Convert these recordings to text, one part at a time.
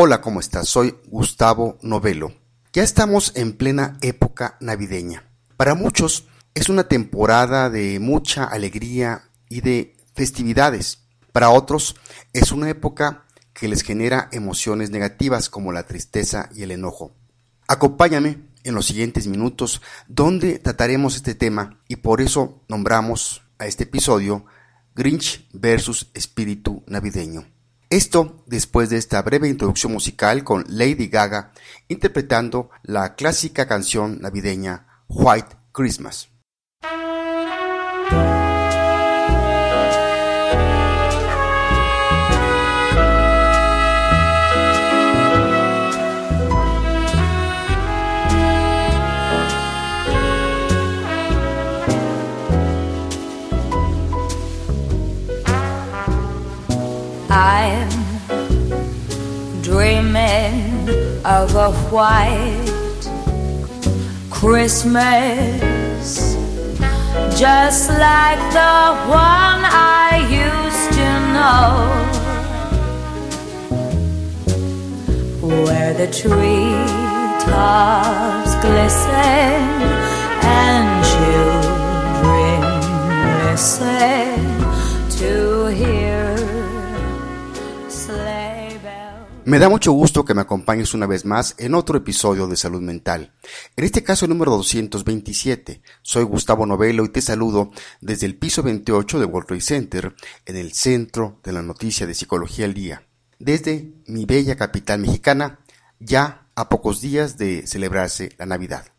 Hola, ¿cómo estás? Soy Gustavo Novelo. Ya estamos en plena época navideña. Para muchos es una temporada de mucha alegría y de festividades. Para otros es una época que les genera emociones negativas como la tristeza y el enojo. Acompáñame en los siguientes minutos donde trataremos este tema y por eso nombramos a este episodio Grinch versus espíritu navideño. Esto después de esta breve introducción musical con Lady Gaga interpretando la clásica canción navideña White Christmas. Of a white Christmas, just like the one I used to know, where the tree tops glisten and children listen Me da mucho gusto que me acompañes una vez más en otro episodio de Salud Mental. En este caso número 227. Soy Gustavo Novelo y te saludo desde el piso 28 de World Trade Center, en el centro de la noticia de Psicología al Día. Desde mi bella capital mexicana, ya a pocos días de celebrarse la Navidad.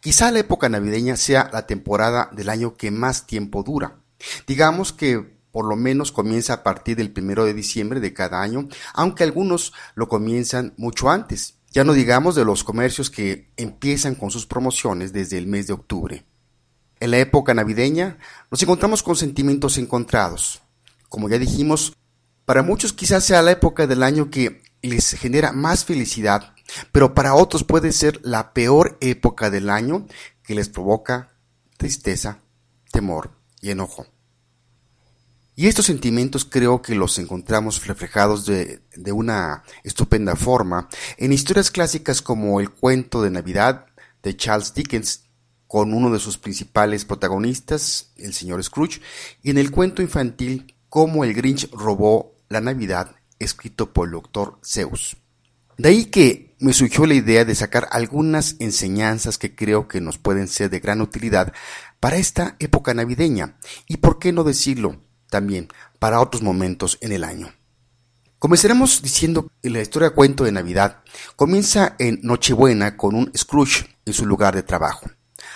Quizá la época navideña sea la temporada del año que más tiempo dura. Digamos que por lo menos comienza a partir del primero de diciembre de cada año, aunque algunos lo comienzan mucho antes. Ya no digamos de los comercios que empiezan con sus promociones desde el mes de octubre. En la época navideña nos encontramos con sentimientos encontrados. Como ya dijimos, para muchos quizás sea la época del año que les genera más felicidad, pero para otros puede ser la peor época del año que les provoca tristeza, temor y enojo. Y estos sentimientos creo que los encontramos reflejados de, una estupenda forma en historias clásicas como el cuento de Navidad de Charles Dickens, con uno de sus principales protagonistas, el señor Scrooge, y en el cuento infantil Cómo el Grinch robó la Navidad, escrito por el doctor Zeus. De ahí que me surgió la idea de sacar algunas enseñanzas que creo que nos pueden ser de gran utilidad para esta época navideña, y por qué no decirlo, también para otros momentos en el año. Comenzaremos diciendo que la historia cuento de Navidad comienza en Nochebuena con un Scrooge en su lugar de trabajo.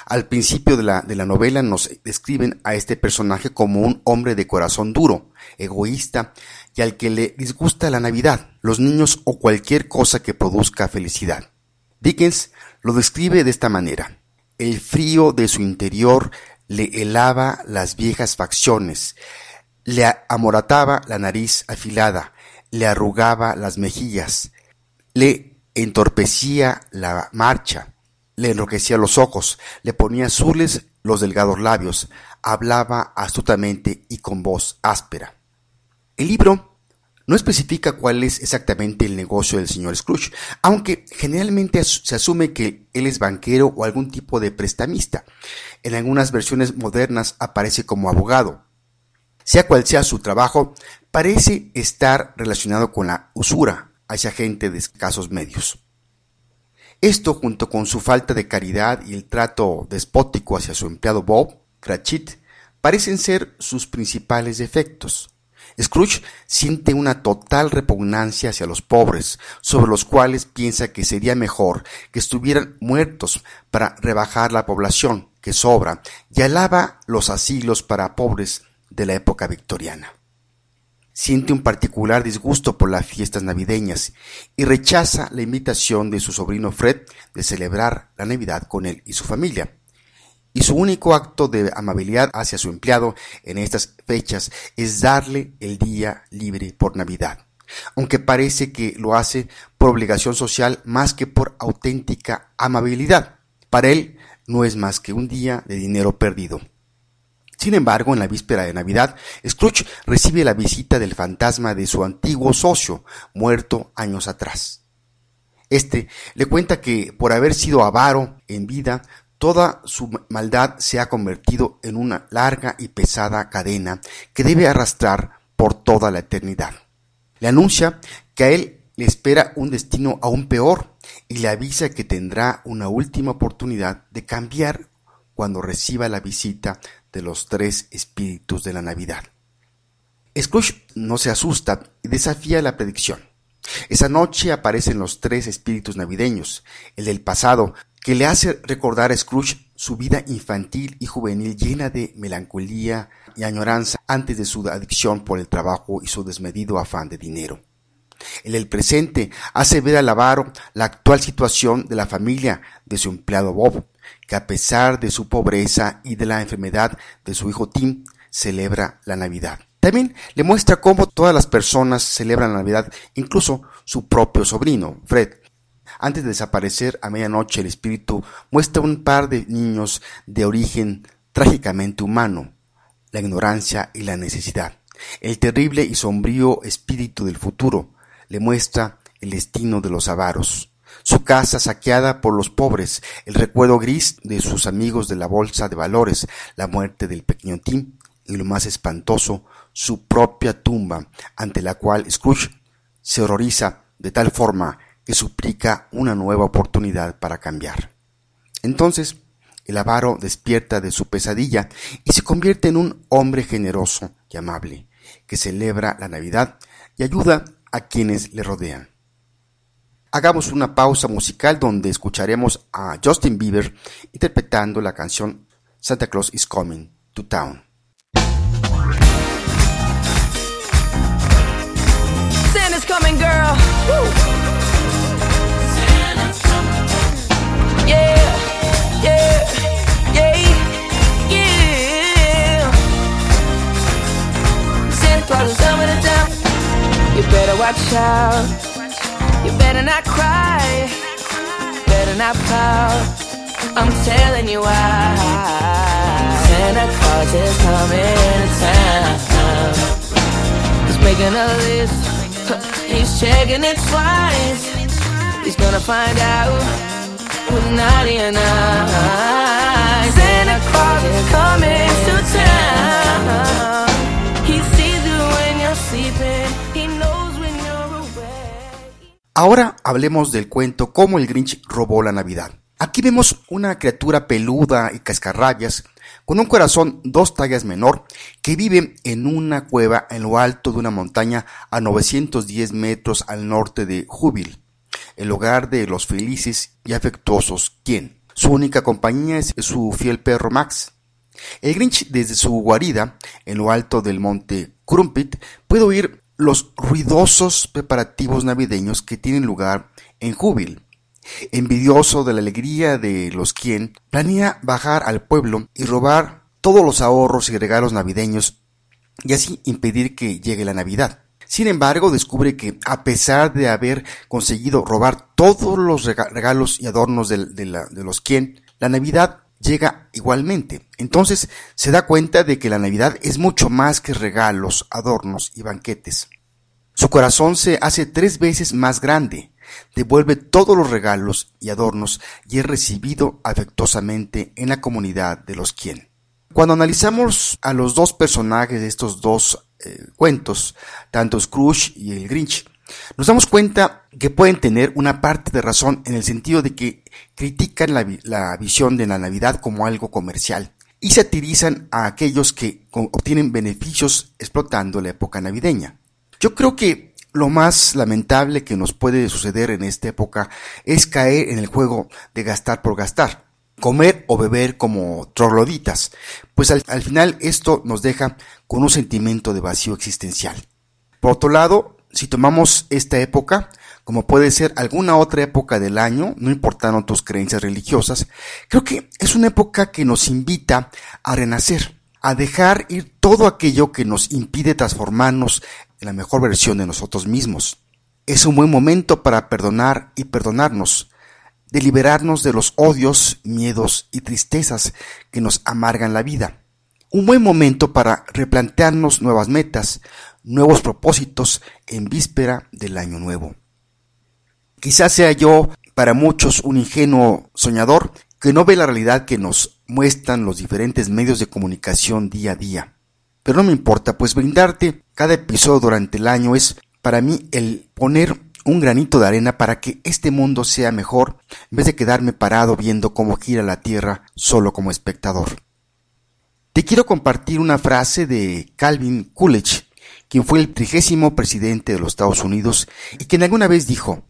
Al principio de la, de la novela nos describen a este personaje como un hombre de corazón duro, egoísta y al que le disgusta la Navidad, los niños o cualquier cosa que produzca felicidad. Dickens lo describe de esta manera. El frío de su interior le helaba las viejas facciones, le amorataba la nariz afilada, le arrugaba las mejillas, le entorpecía la marcha, le enroquecía los ojos, le ponía azules los delgados labios, hablaba astutamente y con voz áspera. El libro no especifica cuál es exactamente el negocio del señor Scrooge, aunque generalmente se asume que él es banquero o algún tipo de prestamista. En algunas versiones modernas aparece como abogado, sea cual sea su trabajo, parece estar relacionado con la usura hacia gente de escasos medios. Esto, junto con su falta de caridad y el trato despótico hacia su empleado Bob Cratchit, parecen ser sus principales defectos. Scrooge siente una total repugnancia hacia los pobres, sobre los cuales piensa que sería mejor que estuvieran muertos para rebajar la población que sobra, y alaba los asilos para pobres de la época victoriana. Siente un particular disgusto por las fiestas navideñas y rechaza la invitación de su sobrino Fred de celebrar la Navidad con él y su familia. Y su único acto de amabilidad hacia su empleado en estas fechas es darle el día libre por Navidad, aunque parece que lo hace por obligación social más que por auténtica amabilidad. Para él no es más que un día de dinero perdido. Sin embargo, en la víspera de Navidad, Scrooge recibe la visita del fantasma de su antiguo socio, muerto años atrás. Este le cuenta que por haber sido avaro en vida, toda su maldad se ha convertido en una larga y pesada cadena que debe arrastrar por toda la eternidad. Le anuncia que a él le espera un destino aún peor y le avisa que tendrá una última oportunidad de cambiar cuando reciba la visita de los tres espíritus de la Navidad. Scrooge no se asusta y desafía la predicción. Esa noche aparecen los tres espíritus navideños, el del pasado, que le hace recordar a Scrooge su vida infantil y juvenil llena de melancolía y añoranza antes de su adicción por el trabajo y su desmedido afán de dinero. El del presente hace ver al avaro la actual situación de la familia de su empleado Bob, que a pesar de su pobreza y de la enfermedad de su hijo Tim, celebra la Navidad. También le muestra cómo todas las personas celebran la Navidad, incluso su propio sobrino, Fred. Antes de desaparecer a medianoche, el espíritu muestra un par de niños de origen trágicamente humano, la ignorancia y la necesidad. El terrible y sombrío espíritu del futuro le muestra el destino de los avaros su casa saqueada por los pobres, el recuerdo gris de sus amigos de la bolsa de valores, la muerte del pequeño Tim y lo más espantoso, su propia tumba, ante la cual Scrooge se horroriza de tal forma que suplica una nueva oportunidad para cambiar. Entonces, el avaro despierta de su pesadilla y se convierte en un hombre generoso y amable, que celebra la Navidad y ayuda a quienes le rodean. Hagamos una pausa musical donde escucharemos a Justin Bieber interpretando la canción Santa Claus is Coming to Town. Better watch out. Not pout. I'm telling you why. Santa Claus is coming to town. He's making a list, he's checking it twice. He's gonna find out who's naughty and nice. Santa Claus is coming to town. Ahora hablemos del cuento Cómo el Grinch robó la Navidad. Aquí vemos una criatura peluda y cascarrabias con un corazón dos tallas menor que vive en una cueva en lo alto de una montaña a 910 metros al norte de Jubil, el hogar de los felices y afectuosos quien. Su única compañía es su fiel perro Max. El Grinch desde su guarida en lo alto del monte Crumpit puede oír los ruidosos preparativos navideños que tienen lugar en Júbil. Envidioso de la alegría de los quien planea bajar al pueblo y robar todos los ahorros y regalos navideños y así impedir que llegue la Navidad. Sin embargo, descubre que a pesar de haber conseguido robar todos los regalos y adornos de, la, de los quien, la Navidad llega igualmente. Entonces se da cuenta de que la Navidad es mucho más que regalos, adornos y banquetes. Su corazón se hace tres veces más grande, devuelve todos los regalos y adornos y es recibido afectuosamente en la comunidad de los quien. Cuando analizamos a los dos personajes de estos dos eh, cuentos, tanto Scrooge y el Grinch, nos damos cuenta que pueden tener una parte de razón en el sentido de que critican la, la visión de la Navidad como algo comercial y satirizan a aquellos que obtienen beneficios explotando la época navideña. Yo creo que lo más lamentable que nos puede suceder en esta época es caer en el juego de gastar por gastar, comer o beber como trogloditas, pues al, al, final esto nos deja con un sentimiento de vacío existencial. Por otro lado, si tomamos esta época, como puede ser alguna otra época del año, no importando tus creencias religiosas, creo que es una época que nos invita a renacer, a dejar ir todo aquello que nos impide transformarnos en la mejor versión de nosotros mismos. Es un buen momento para perdonar y perdonarnos, de liberarnos de los odios, miedos y tristezas que nos amargan la vida. un buen momento para replantearnos nuevas metas, nuevos propósitos en víspera del año nuevo. Quizás sea yo para muchos un ingenuo soñador que no ve la realidad que nos muestran los diferentes medios de comunicación día a día. Pero no me importa, pues brindarte cada episodio durante el año es para mí el poner un granito de arena para que este mundo sea mejor en vez de quedarme parado viendo cómo gira la Tierra solo como espectador. Te quiero compartir una frase de Calvin Coolidge, quien fue el trigésimo presidente de los Estados Unidos y quien alguna vez dijo,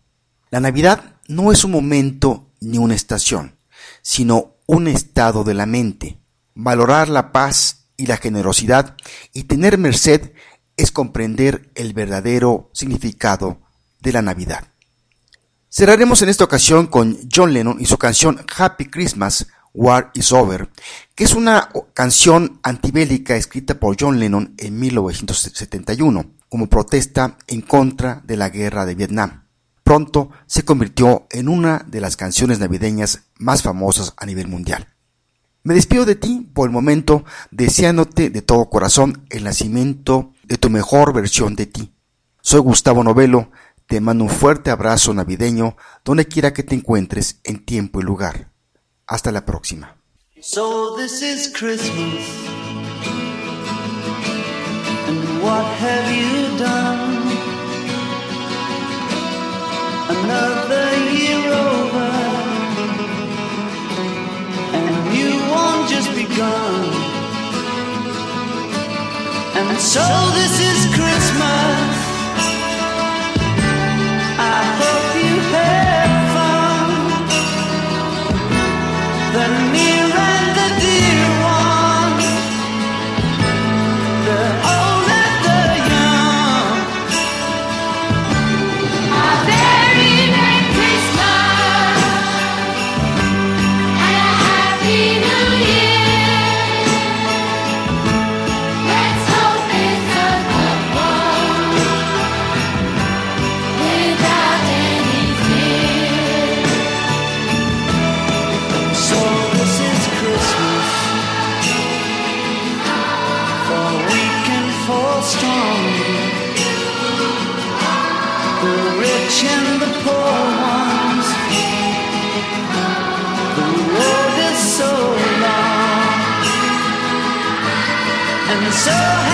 la Navidad no es un momento ni una estación, sino un estado de la mente. Valorar la paz y la generosidad y tener merced es comprender el verdadero significado de la Navidad. Cerraremos en esta ocasión con John Lennon y su canción Happy Christmas, War is Over, que es una canción antibélica escrita por John Lennon en 1971 como protesta en contra de la guerra de Vietnam. Pronto se convirtió en una de las canciones navideñas más famosas a nivel mundial. Me despido de ti por el momento, deseándote de todo corazón el nacimiento de tu mejor versión de ti. Soy Gustavo Novelo, te mando un fuerte abrazo navideño donde quiera que te encuentres en tiempo y lugar. Hasta la próxima. So this is Christmas. And what have you done? Another year over. And you won't just begun. And so this is so long and so.